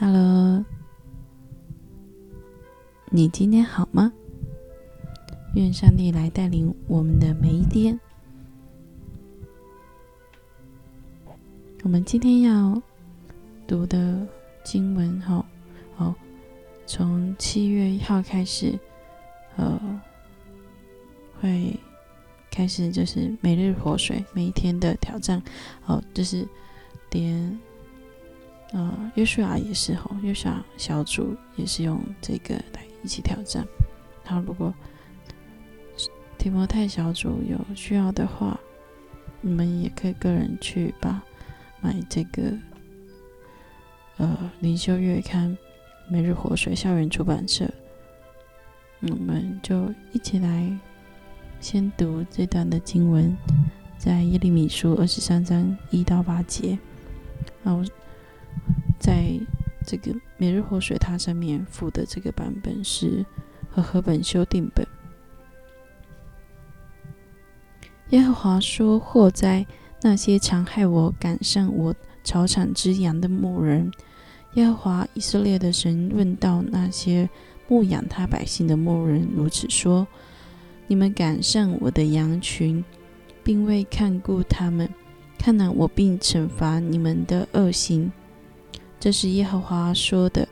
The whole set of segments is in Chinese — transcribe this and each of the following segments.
Hello，你今天好吗？愿上帝来带领我们的每一天。我们今天要读的经文，哈，好，从七月一号开始，呃，会开始就是每日活水，每一天的挑战，哦，就是连。呃，约书亚也是吼，约书亚小组也是用这个来一起挑战。然后，如果提摩太小组有需要的话，你们也可以个人去把买这个呃灵修月刊《每日活水》校园出版社。我们就一起来先读这段的经文，在耶利米书二十三章一到八节。然后。在这个每日活水它上面附的这个版本是和合本修订本。耶和华说：“祸灾那些常害我赶上我草场之羊的牧人。”耶和华以色列的神问到那些牧养他百姓的牧人，如此说：“你们赶上我的羊群，并未看顾他们，看来我并惩罚你们的恶行。”这是耶和华说的：“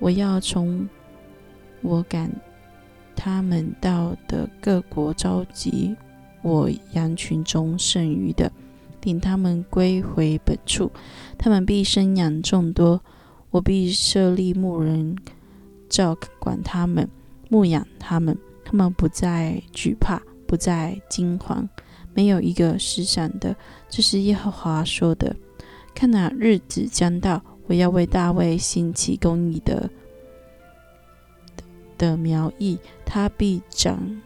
我要从我赶他们到的各国召集我羊群中剩余的，领他们归回本处。他们必生养众多，我必设立牧人照管他们，牧养他们。他们不再惧怕，不再惊惶，没有一个失散的。这是耶和华说的。看那日子将到。”我要为大卫兴起公义的的苗裔，他必长，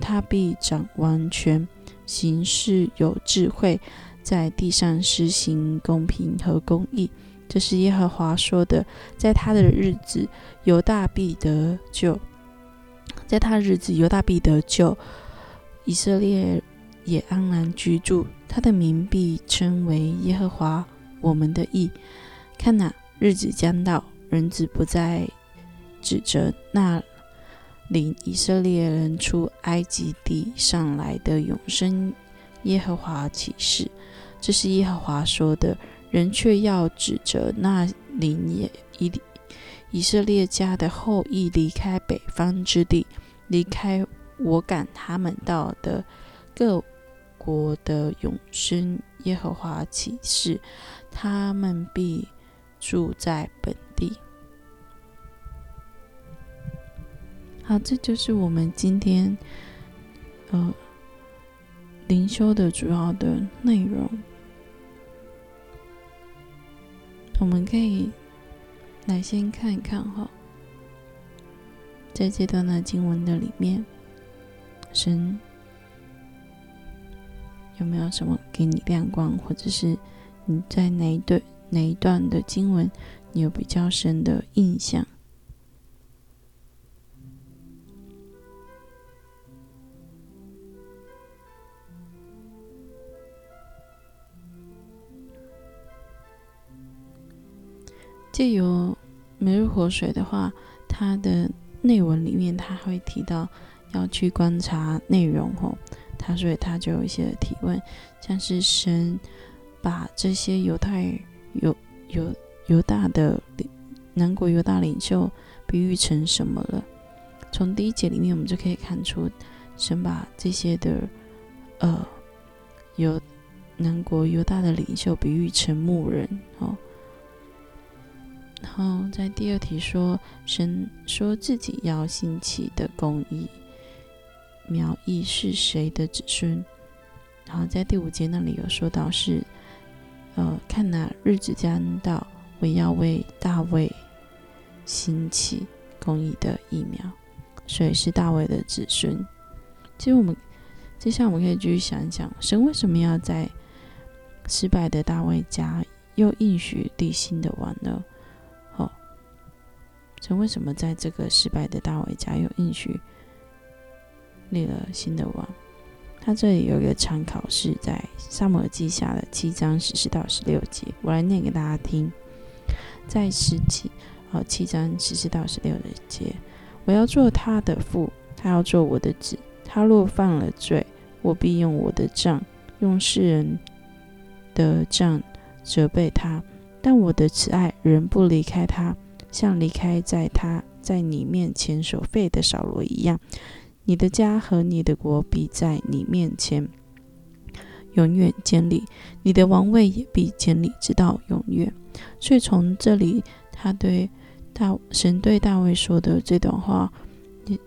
他必长完全，行事有智慧，在地上施行公平和公义。这是耶和华说的。在他的日子，犹大必得救；在他日子，犹大必得救，以色列也安然居住。他的名必称为耶和华我们的义。看哪，日子将到，人子不再指着那领以色列人出埃及地上来的永生耶和华起誓。这是耶和华说的。人却要指着那领以以以色列家的后裔离开北方之地，离开我赶他们到的各国的永生耶和华起誓，他们必。住在本地。好，这就是我们今天呃灵修的主要的内容。我们可以来先看一看哈，在这段的经文的里面，神有没有什么给你亮光，或者是你在哪一对？哪一段的经文你有比较深的印象？借由每日活水的话，它的内文里面它会提到要去观察内容哦，它所以它就有一些提问，像是神把这些犹太。犹犹犹大的南国犹大领袖比喻成什么了？从第一节里面，我们就可以看出，神把这些的呃犹南国犹大的领袖比喻成牧人哦。然后在第二题说，神说自己要兴起的公义苗裔是谁的子孙？然后在第五节那里有说到是。呃，看哪，日子将到，我要为大卫兴起公义的疫苗，所以是大卫的子孙。其实我们接下来我们可以继续想一想，神为什么要在失败的大卫家又应许立新的王呢？哦，神为什么在这个失败的大卫家又应许立了新的王？他这里有一个参考，是在萨摩尔记下的七章十四到十六节，我来念给大家听。在十七呃七章十四到十六的节，我要做他的父，他要做我的子。他若犯了罪，我必用我的杖，用世人的杖责备他。但我的慈爱仍不离开他，像离开在他在你面前所费的扫罗一样。你的家和你的国必在你面前永远建立，你的王位也必建立直到永远。所以从这里，他对大神对大卫说的这段话，也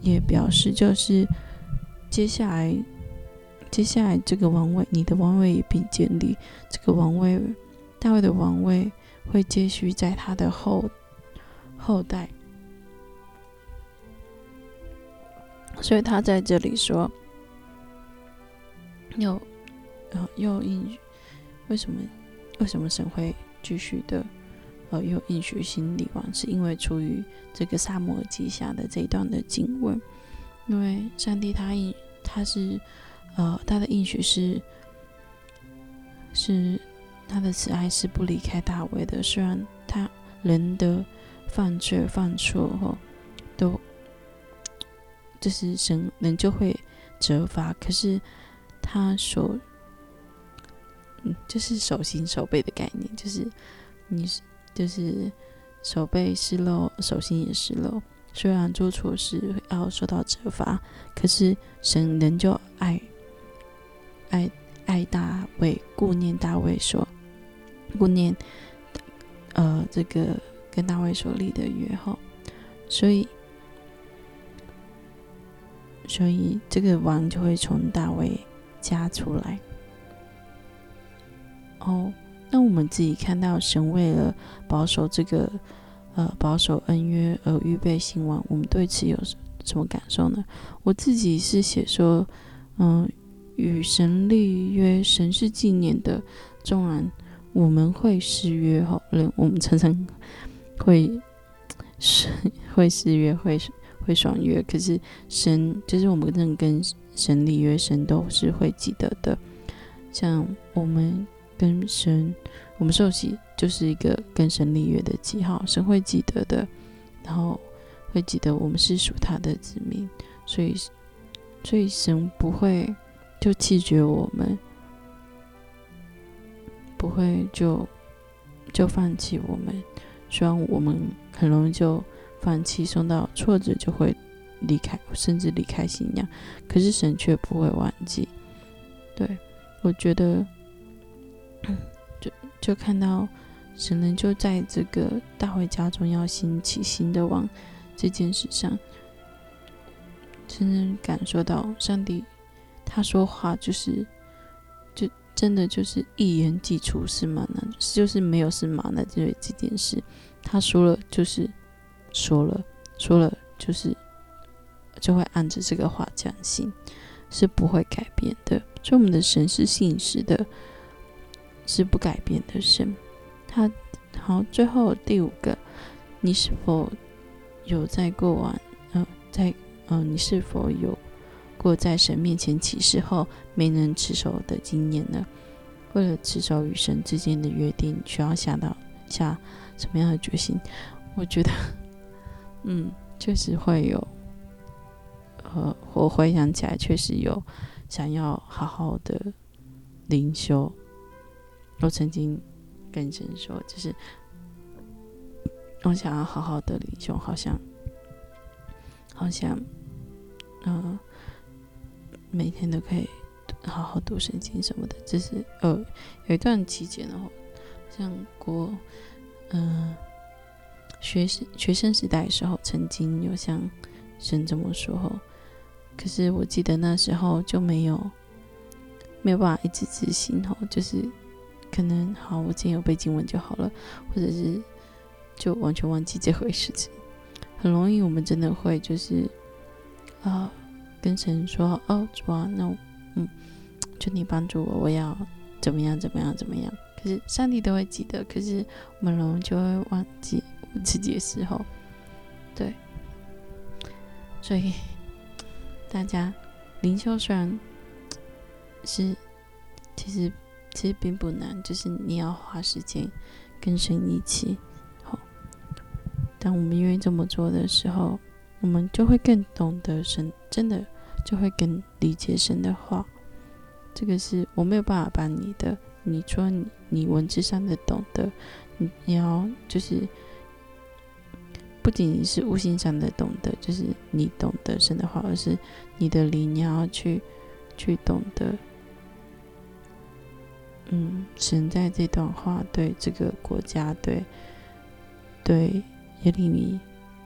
也表示就是接下来接下来这个王位，你的王位也必建立。这个王位，大卫的王位会接续在他的后后代。所以他在这里说，又，呃，又应为什么为什么神会继续的，呃，又应许新李王，是因为出于这个萨摩记下的这一段的经文，因为上帝他应他是，呃，他的应许是是他的慈爱是不离开大卫的，虽然他人的犯罪犯错后都。就是神人就会责罚，可是他所，嗯，就是手心手背的概念，就是你就是手背失漏，手心也失漏。虽然做错事要受到责罚，可是神人就爱爱爱大卫，顾念大卫说，顾念呃这个跟大卫所立的约后，所以。所以这个王就会从大卫家出来。哦，那我们自己看到神为了保守这个呃保守恩约而预备新王，我们对此有什么感受呢？我自己是写说，嗯，与神立约，神是纪念的。纵然我们会失约哈，人我们常常会是 会失约会。会爽约，可是神就是我们认跟神立约，神都是会记得的。像我们跟神，我们受洗就是一个跟神立约的记号，神会记得的，然后会记得我们是属他的子民，所以所以神不会就弃绝我们，不会就就放弃我们，虽然我们很容易就。放弃，受到挫折就会离开，甚至离开信仰。可是神却不会忘记。对我觉得，就就看到神人就在这个大卫家中要兴起新的王这件事上，真正感受到上帝他说话就是，就真的就是一言既出是马难，就是没有是马难这这件事，他说了就是。说了，说了，就是就会按着这个话讲信，是不会改变的。所以我们的神是信实的，是不改变的神。他好，最后第五个，你是否有在过往，呃，在，嗯，你是否有过在神面前起誓后没能持守的经验呢？为了持守与神之间的约定，需要下到下什么样的决心？我觉得。嗯，确实会有，呃，我回想起来，确实有想要好好的灵修。我曾经跟神说，就是我想要好好的灵修，好像，好像，嗯，每天都可以好好读圣经什么的。就是呃，有一段期间的话，像过，嗯。学生学生时代的时候，曾经有像神这么说，可是我记得那时候就没有没有办法一直执行吼，就是可能好，我今天有背经文就好了，或者是就完全忘记这回事情。很容易，我们真的会就是啊，跟神说哦，主啊，那嗯，求你帮助我，我要怎么样怎么样怎么样。可是上帝都会记得，可是我们容易就会忘记。自己的时候，对，所以大家灵修虽然是，其实其实并不难，就是你要花时间跟神一起。好，当我们愿意这么做的时候，我们就会更懂得神，真的就会更理解神的话。这个是我没有办法把你的，你说你你文字上的懂得，你你要就是不仅仅是悟性上的懂得，就是你懂得神的话，而是你的灵你要去去懂得。嗯，神在这段话对这个国家，对对耶利米，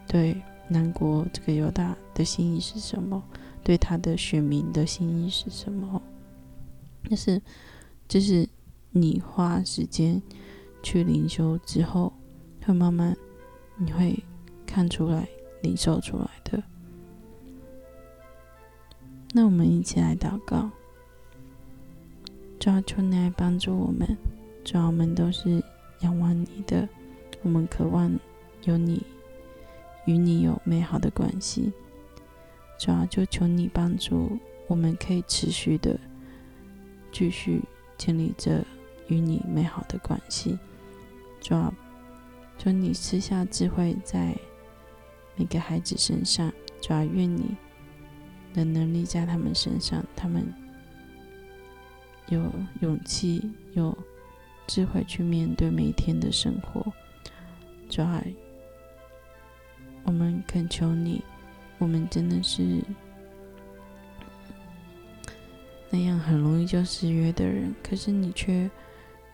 对南国这个犹大的心意是什么？对他的选民的心意是什么？就是，就是你花时间去灵修之后，会慢慢你会看出来、领受出来的。那我们一起来祷告，主要求你来帮助我们，主要我们都是仰望你的，我们渴望有你与你有美好的关系，主要就求你帮助我们，可以持续的。继续建立着与你美好的关系，主要求你赐下智慧在每个孩子身上，主要愿你的能力在他们身上，他们有勇气、有智慧去面对每一天的生活。主要我们恳求你，我们真的是。那样很容易就失约的人，可是你却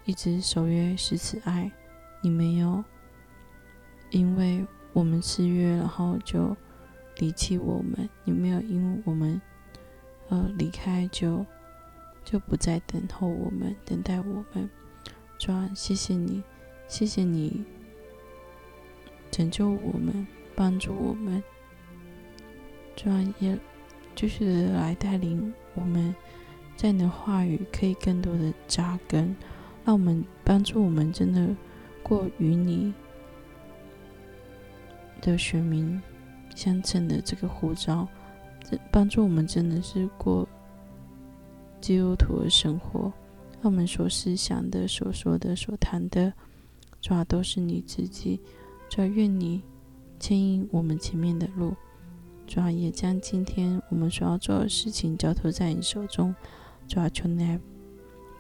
一直守约，是此爱。你没有因为我们失约，然后就离弃我们；你没有因为我们呃离开，就就不再等候我们，等待我们。主啊，谢谢你，谢谢你拯救我们，帮助我们。主啊，也继续来带领我们。在你的话语可以更多的扎根，让我们帮助我们真的过与你的选民相称的这个护照，这帮助我们真的是过基督徒的生活。让我们所思想的、所说的、所谈的，主要都是你自己。主要愿你牵引我们前面的路，主要也将今天我们所要做的事情交托在你手中。主要求你来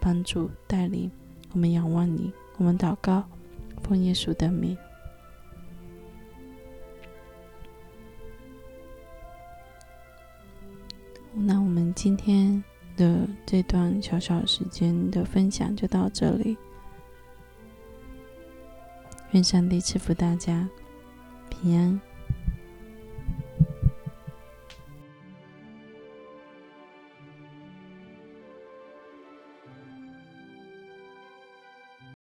帮助带领我们仰望你，我们祷告，奉耶稣的名。今天的这段小小时间的分享就到这里。愿上帝赐福大家平安。